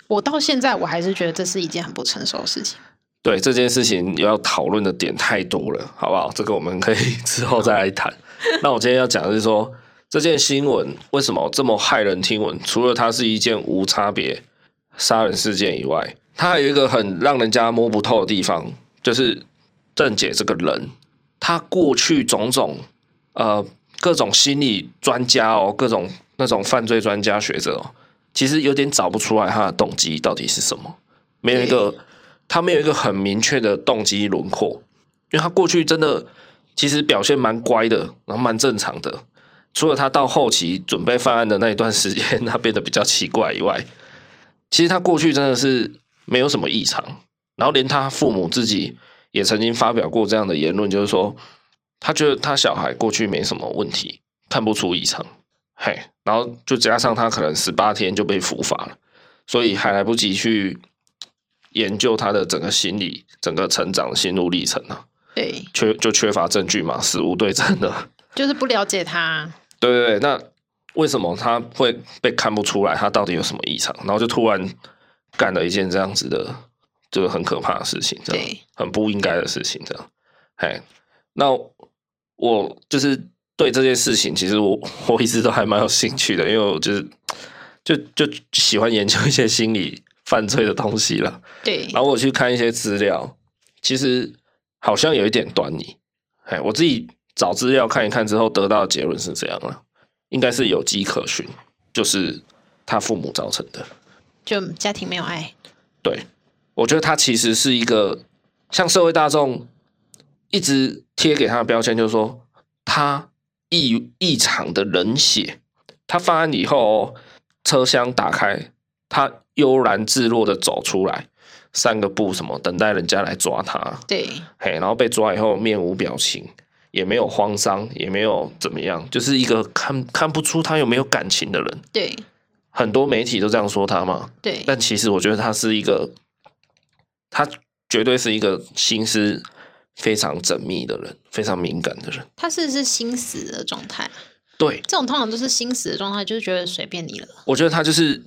我到现在我还是觉得这是一件很不成熟的事情。对，这件事情要讨论的点太多了，好不好？这个我们可以 之后再来谈。那我今天要讲的是说，这件新闻为什么这么骇人听闻？除了它是一件无差别杀人事件以外，它还有一个很让人家摸不透的地方，就是郑姐这个人，他过去种种呃。各种心理专家哦，各种那种犯罪专家学者哦，其实有点找不出来他的动机到底是什么，没有一个，他没有一个很明确的动机轮廓，因为他过去真的其实表现蛮乖的，然后蛮正常的，除了他到后期准备犯案的那一段时间，他变得比较奇怪以外，其实他过去真的是没有什么异常，然后连他父母自己也曾经发表过这样的言论，就是说他觉得他小孩过去没什么问题，看不出异常。嘿，然后就加上他可能十八天就被伏法了，所以还来不及去研究他的整个心理、整个成长的心路历程啊。对，缺就缺乏证据嘛，死无对证的，就是不了解他。对对对，那为什么他会被看不出来他到底有什么异常？然后就突然干了一件这样子的，就是很可怕的事情，这样对很不应该的事情，这样。哎，那我就是。对这件事情，其实我我一直都还蛮有兴趣的，因为我就是就就喜欢研究一些心理犯罪的东西了。对，然后我去看一些资料，其实好像有一点端倪。哎，我自己找资料看一看之后，得到的结论是这样了，应该是有迹可循，就是他父母造成的，就家庭没有爱。对，我觉得他其实是一个像社会大众一直贴给他的标签，就是说他。异异常的冷血，他犯案以后，车厢打开，他悠然自若的走出来，三个步什么，等待人家来抓他。对，嘿，然后被抓以后面无表情，也没有慌张，也没有怎么样，就是一个看看不出他有没有感情的人。对，很多媒体都这样说他嘛。对，但其实我觉得他是一个，他绝对是一个心思。非常缜密的人，非常敏感的人，他是不是心死的状态？对，这种通常都是心死的状态，就是觉得随便你了。我觉得他就是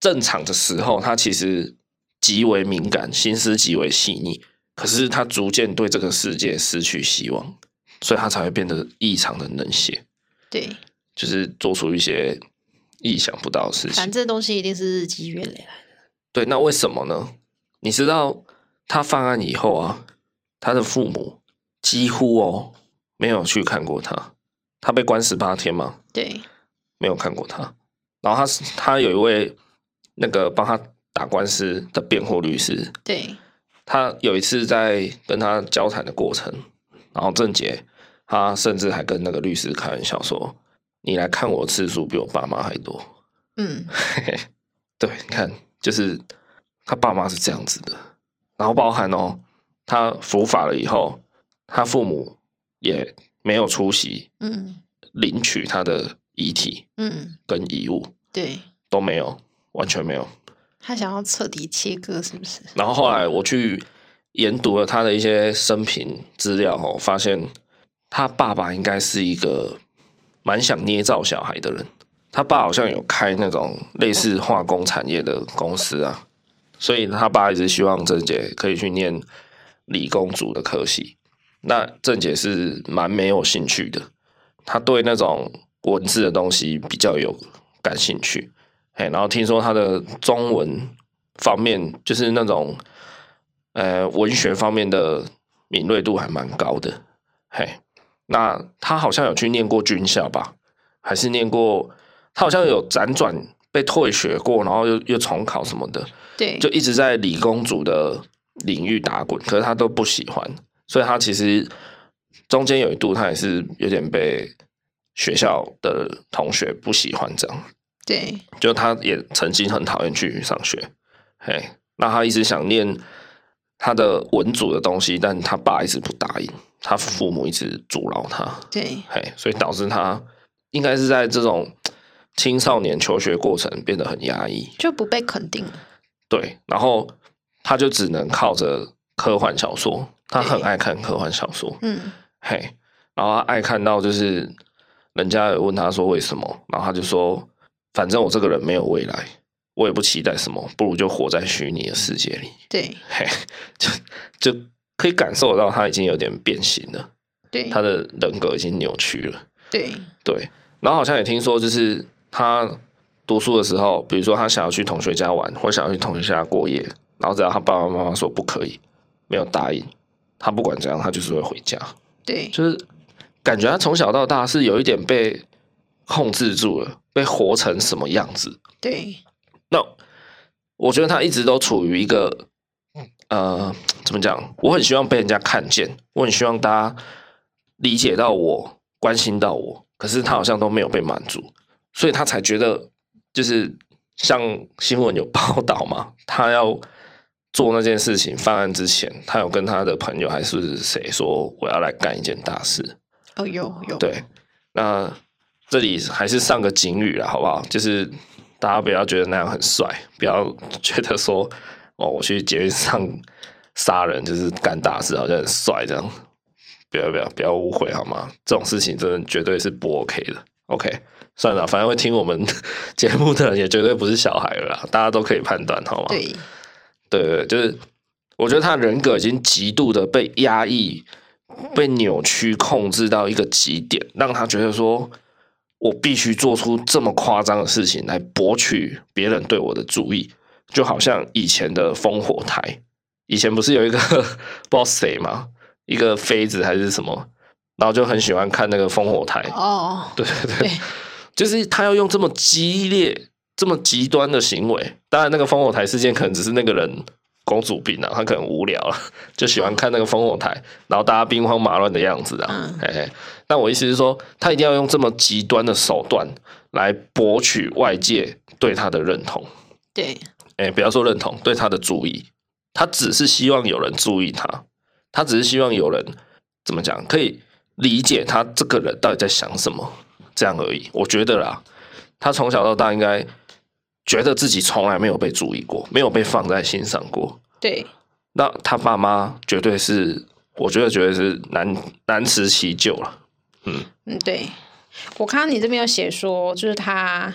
正常的时候，他其实极为敏感，心思极为细腻。可是他逐渐对这个世界失去希望，所以他才会变得异常的冷血。对，就是做出一些意想不到的事情。反正这东西一定是日积月累来的。对，那为什么呢？你知道他犯案以后啊？他的父母几乎哦没有去看过他，他被关十八天吗，对，没有看过他。然后他是他有一位那个帮他打官司的辩护律师，对，他有一次在跟他交谈的过程，然后郑杰他甚至还跟那个律师开玩笑说：“你来看我的次数比我爸妈还多。”嗯，对，你看，就是他爸妈是这样子的，然后包含哦。他伏法了以后，他父母也没有出席，嗯，领取他的遗体，嗯，跟遗物，对，都没有，完全没有。他想要彻底切割，是不是？然后后来我去研读了他的一些生平资料，哦，发现他爸爸应该是一个蛮想捏造小孩的人。他爸好像有开那种类似化工产业的公司啊，所以他爸一直希望郑姐可以去念。理工组的科系，那郑姐是蛮没有兴趣的。他对那种文字的东西比较有感兴趣，嘿，然后听说他的中文方面，就是那种呃文学方面的敏锐度还蛮高的，嘿。那他好像有去念过军校吧？还是念过？他好像有辗转被退学过，然后又又重考什么的，对，就一直在理工组的。领域打滚，可是他都不喜欢，所以他其实中间有一度，他也是有点被学校的同学不喜欢这样。对，就他也曾经很讨厌去上学，嘿，那他一直想念他的文组的东西，但他爸一直不答应，他父母一直阻挠他。对，嘿，所以导致他应该是在这种青少年求学过程变得很压抑，就不被肯定。对，然后。他就只能靠着科幻小说，他很爱看科幻小说，嗯，嘿，然后他爱看到就是人家有问他说为什么，然后他就说，反正我这个人没有未来，我也不期待什么，不如就活在虚拟的世界里，对，嘿，就就可以感受到他已经有点变形了，对，他的人格已经扭曲了，对。对，然后好像也听说就是他读书的时候，比如说他想要去同学家玩，或想要去同学家过夜。然后只要他爸爸妈妈说不可以，没有答应，他不管怎样，他就是会回家。对，就是感觉他从小到大是有一点被控制住了，被活成什么样子。对，那我觉得他一直都处于一个，呃，怎么讲？我很希望被人家看见，我很希望大家理解到我，关心到我，可是他好像都没有被满足，所以他才觉得就是像新闻有 报道嘛，他要做那件事情犯案之前，他有跟他的朋友还是谁说我要来干一件大事？哦，有有。对，那这里还是上个警语了，好不好？就是大家不要觉得那样很帅，不要觉得说哦，我去捷运上杀人就是干大事，好像很帅这样。不要不要不要误会好吗？这种事情真的绝对是不 OK 的。OK，算了，反正会听我们节目的人也绝对不是小孩了，大家都可以判断好吗？对，对对，就是我觉得他人格已经极度的被压抑、被扭曲、控制到一个极点，让他觉得说我必须做出这么夸张的事情来博取别人对我的注意，就好像以前的烽火台，以前不是有一个不知道谁吗？一个妃子还是什么，然后就很喜欢看那个烽火台。哦，对对对，就是他要用这么激烈、这么极端的行为。当然，那个烽火台事件可能只是那个人公主病啊，他可能无聊了，就喜欢看那个烽火台，然后大家兵荒马乱的样子啊。嗯，嘿嘿。但我意思是说，他一定要用这么极端的手段来博取外界对他的认同。对，哎，不要说认同，对他的注意，他只是希望有人注意他。他只是希望有人怎么讲，可以理解他这个人到底在想什么，这样而已。我觉得啦，他从小到大应该觉得自己从来没有被注意过，没有被放在心上过。对，那他爸妈绝对是，我觉得绝对是难难辞其咎了。嗯嗯，对，我看到你这边有写说，就是他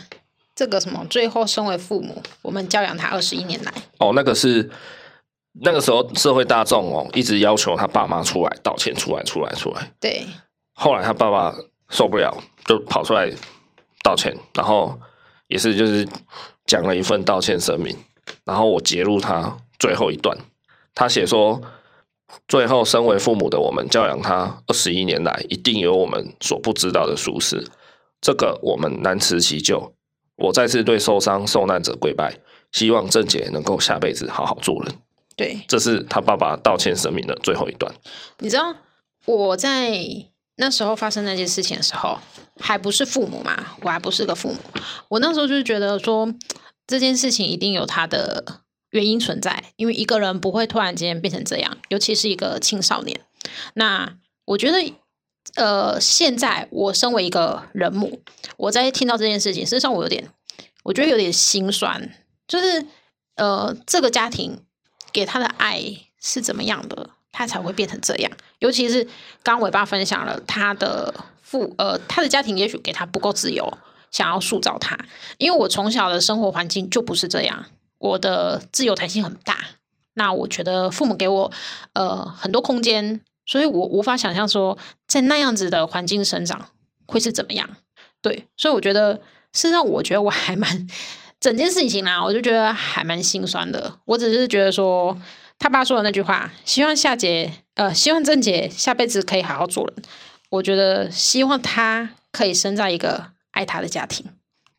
这个什么，最后身为父母，我们教养他二十一年来。哦，那个是。那个时候，社会大众哦，一直要求他爸妈出来道歉，出来，出来，出来。对。后来他爸爸受不了，就跑出来道歉，然后也是就是讲了一份道歉声明。然后我截录他最后一段，他写说：“最后，身为父母的我们教养他二十一年来，一定有我们所不知道的疏失，这个我们难辞其咎。我再次对受伤受难者跪拜，希望郑姐能够下辈子好好做人。”对，这是他爸爸道歉声明的最后一段。你知道我在那时候发生那件事情的时候，还不是父母嘛，我还不是个父母。我那时候就是觉得说，这件事情一定有它的原因存在，因为一个人不会突然间变成这样，尤其是一个青少年。那我觉得，呃，现在我身为一个人母，我在听到这件事情，事实上我有点，我觉得有点心酸，就是呃，这个家庭。给他的爱是怎么样的，他才会变成这样。尤其是刚尾巴分享了他的父，呃，他的家庭也许给他不够自由，想要塑造他。因为我从小的生活环境就不是这样，我的自由弹性很大。那我觉得父母给我呃很多空间，所以我无法想象说在那样子的环境生长会是怎么样。对，所以我觉得事实上，我觉得我还蛮。整件事情啊，我就觉得还蛮心酸的。我只是觉得说，他爸说的那句话，希望夏杰，呃，希望郑姐下辈子可以好好做人。我觉得希望他可以生在一个爱他的家庭。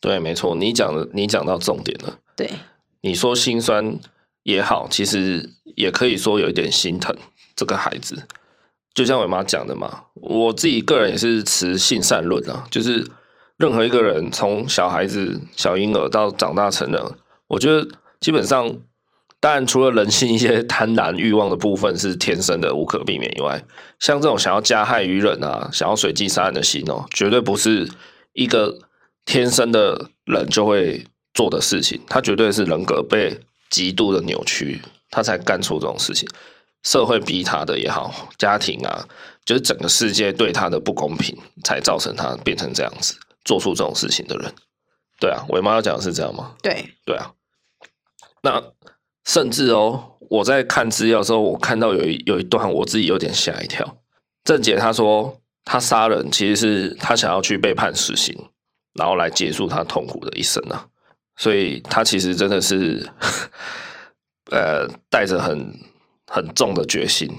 对，没错，你讲的，你讲到重点了。对，你说心酸也好，其实也可以说有一点心疼这个孩子。就像我妈讲的嘛，我自己个人也是持性善论啊，就是。任何一个人从小孩子、小婴儿到长大成人，我觉得基本上，当然除了人性一些贪婪欲望的部分是天生的无可避免以外，像这种想要加害于人啊、想要随机杀人的心哦，绝对不是一个天生的人就会做的事情。他绝对是人格被极度的扭曲，他才干出这种事情。社会逼他的也好，家庭啊，就是整个世界对他的不公平，才造成他变成这样子。做出这种事情的人，对啊，伟妈要讲的是这样吗？对，对啊。那甚至哦，我在看资料的时候，我看到有一有一段，我自己有点吓一跳。郑姐他说，他杀人其实是他想要去被判死刑，然后来结束他痛苦的一生啊。所以他其实真的是，呃，带着很很重的决心。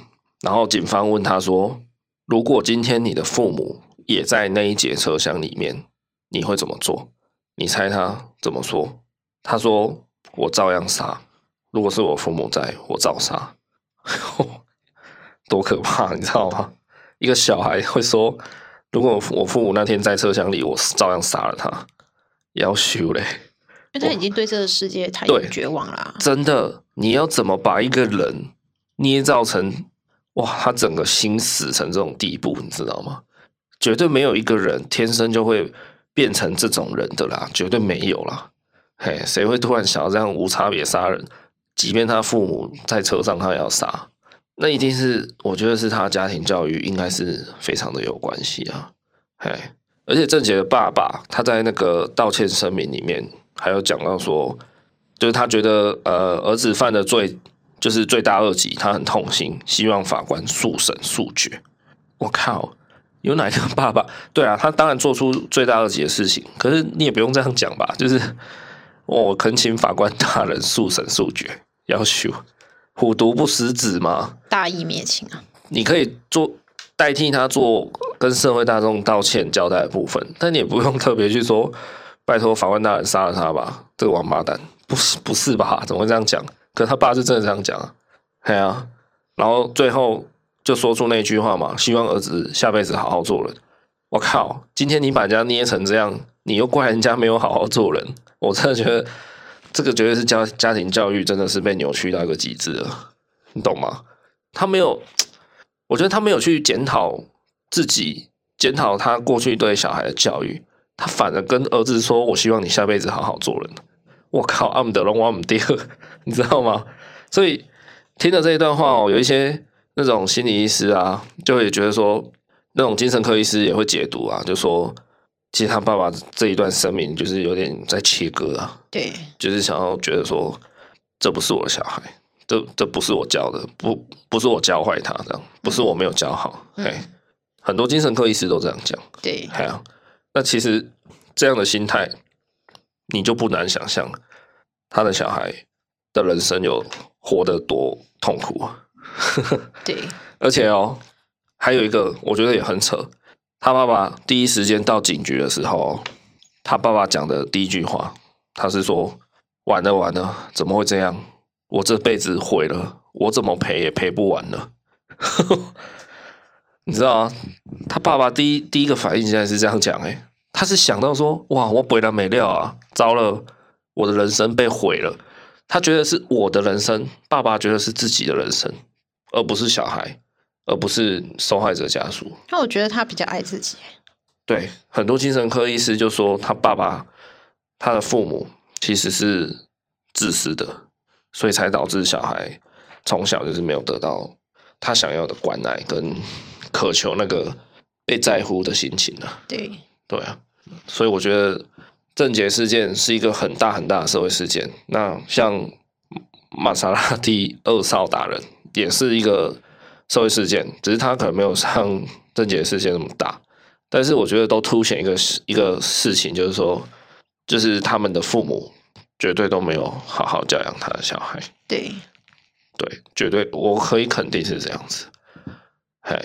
然后警方问他说：“如果今天你的父母也在那一节车厢里面？”你会怎么做？你猜他怎么说？他说：“我照样杀。如果是我父母在，我照杀。”多可怕，你知道吗？一个小孩会说：“如果我父母那天在车厢里，我照样杀了他。”要修嘞！因为他已经对这个世界太绝望了、啊。真的，你要怎么把一个人捏造成哇，他整个心死成这种地步，你知道吗？绝对没有一个人天生就会变成这种人的啦，绝对没有啦。嘿，谁会突然想要这样无差别杀人？即便他父母在车上，他也要杀，那一定是我觉得是他家庭教育应该是非常的有关系啊。嘿，而且郑捷的爸爸他在那个道歉声明里面还有讲到说，就是他觉得呃儿子犯的罪就是罪大恶极，他很痛心，希望法官速审速决。我靠！有哪一个爸爸？对啊，他当然做出罪大恶极的事情，可是你也不用这样讲吧？就是 我恳请法官大人速审速决，要求虎毒不食子嘛，大义灭亲啊！你可以做代替他做跟社会大众道歉交代的部分，但你也不用特别去说拜托法官大人杀了他吧，这个王八蛋，不是不是吧？怎么会这样讲？可他爸是真的这样讲啊，对啊，然后最后。就说出那句话嘛，希望儿子下辈子好好做人。我靠，今天你把人家捏成这样，你又怪人家没有好好做人，我真的觉得这个绝对是家家庭教育真的是被扭曲到一个极致了，你懂吗？他没有，我觉得他没有去检讨自己，检讨他过去对小孩的教育，他反而跟儿子说：“我希望你下辈子好好做人。”我靠，阿姆德隆瓦姆迪尔，你知道吗？所以听了这一段话哦，有一些。那种心理医师啊，就会觉得说，那种精神科医师也会解读啊，就说，其实他爸爸这一段生命就是有点在切割啊，对，就是想要觉得说，这不是我的小孩，这这不是我教的，不不是我教坏他这样，不是我没有教好，哎、嗯，很多精神科医师都这样讲，对，哎呀，那其实这样的心态，你就不难想象，他的小孩的人生有活得多痛苦啊。对，而且哦，还有一个我觉得也很扯。他爸爸第一时间到警局的时候，他爸爸讲的第一句话，他是说：“完了完了，怎么会这样？我这辈子毁了，我怎么赔也赔不完了。”你知道吗？他爸爸第一第一个反应现在是这样讲，哎，他是想到说：“哇，我毁了没料啊，糟了，我的人生被毁了。”他觉得是我的人生，爸爸觉得是自己的人生。而不是小孩，而不是受害者家属。那我觉得他比较爱自己。对，很多精神科医师就说，他爸爸、他的父母其实是自私的，所以才导致小孩从小就是没有得到他想要的关爱跟渴求那个被在乎的心情啊。对，对啊，所以我觉得郑捷事件是一个很大很大的社会事件。那像玛莎拉蒂二少打人。也是一个社会事件，只是他可能没有像郑捷事件那么大，但是我觉得都凸显一个一个事情，就是说，就是他们的父母绝对都没有好好教养他的小孩。对，对，绝对我可以肯定是这样子。嘿，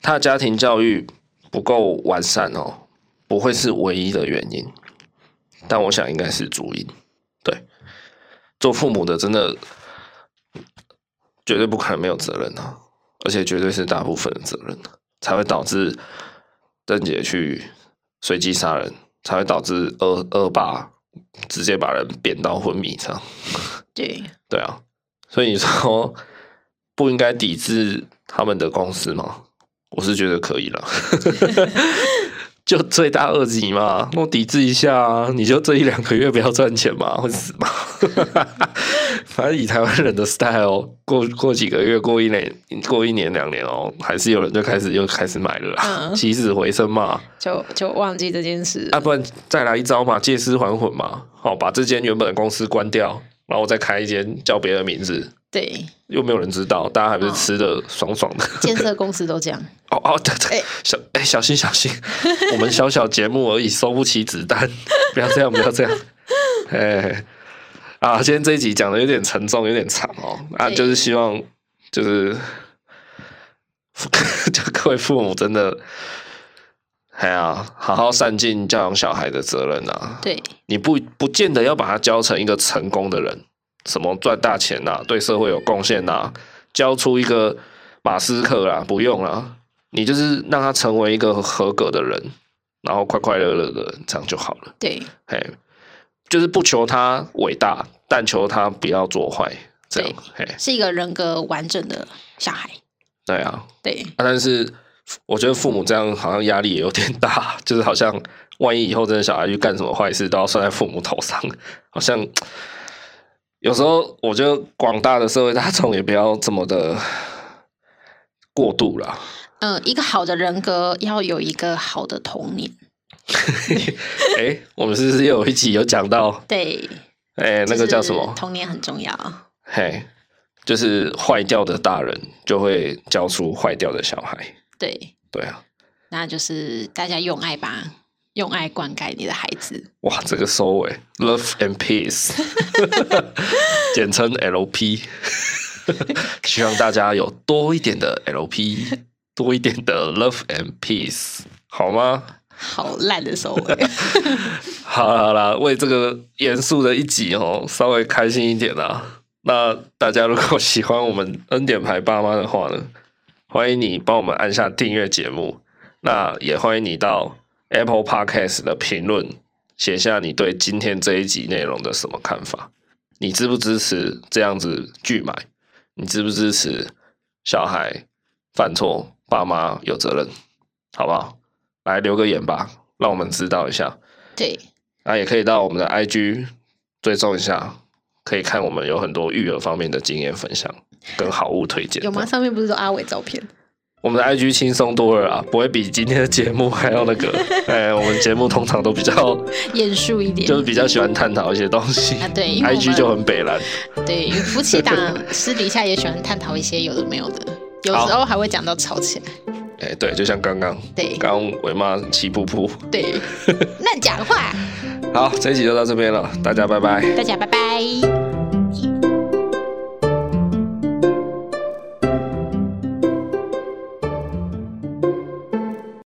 他的家庭教育不够完善哦，不会是唯一的原因，但我想应该是主因。对，做父母的真的。绝对不可能没有责任啊，而且绝对是大部分的责任，才会导致邓姐去随机杀人，才会导致二二八直接把人贬到昏迷这样。对对啊，所以你说 不应该抵制他们的公司吗？我是觉得可以了。就罪大恶极嘛，我抵制一下啊！你就这一两个月不要赚钱嘛，会死吗？反正以台湾人的 style，过过几个月，过一年，过一年两年哦，还是有人就开始又开始买了啦，起死回生嘛，就就忘记这件事。啊，不然再来一招嘛，借尸还魂嘛，好，把这间原本的公司关掉，然后再开一间叫别的名字。对，又没有人知道，大家还不是吃的爽爽的。建设公司都这样。哦哦，对对，欸、小哎、欸，小心小心，我们小小节目而已，收不起子弹，不要这样，不要这样。哎、欸，啊，今天这一集讲的有点沉重，有点长哦。啊，就是希望，就是，就各位父母真的，哎呀，好好善尽教养小孩的责任啊。对，你不不见得要把他教成一个成功的人。什么赚大钱呐、啊？对社会有贡献呐？交出一个马斯克啦？不用啦，你就是让他成为一个合格的人，然后快快乐乐的人，这样就好了。对，嘿，就是不求他伟大，但求他不要做坏，这样嘿，是一个人格完整的小孩。对啊，对啊，但是我觉得父母这样好像压力也有点大，就是好像万一以后真的小孩去干什么坏事，都要算在父母头上，好像有时候我觉得广大的社会大众也不要这么的过度了。嗯、呃，一个好的人格要有一个好的童年。哎、欸，我们是不是有一集有讲到？对，哎、欸，那个叫什么？童年很重要。嘿。就是坏掉的大人就会教出坏掉的小孩。对对啊，那就是大家用爱吧，用爱灌溉你的孩子。哇，这个收尾，Love and Peace，简称 LP，希望大家有多一点的 LP，多一点的 Love and Peace，好吗？好烂的收尾。好 啦好啦，为这个严肃的一集哦，稍微开心一点啦。那大家如果喜欢我们恩典牌爸妈的话呢，欢迎你帮我们按下订阅节目。那也欢迎你到 Apple Podcast 的评论写下你对今天这一集内容的什么看法。你支不支持这样子拒买？你支不支持小孩犯错，爸妈有责任？好不好？来留个言吧，让我们知道一下。对，那也可以到我们的 IG 追踪一下。可以看我们有很多育儿方面的经验分享跟好物推荐。有吗？上面不是说阿伟照片？我们的 IG 轻松多了啊，不会比今天的节目还要那个。哎，我们节目通常都比较 严肃一点，就是比较喜欢探讨一些东西啊。对，IG 就很北蓝。对，夫妻档私底下也喜欢探讨一些有的没有的，有时候还会讲到吵起来。哎，对，就像刚刚，对，刚伟妈气噗噗，对，乱讲话。好，这一集就到这边了，大家拜拜，大家拜拜。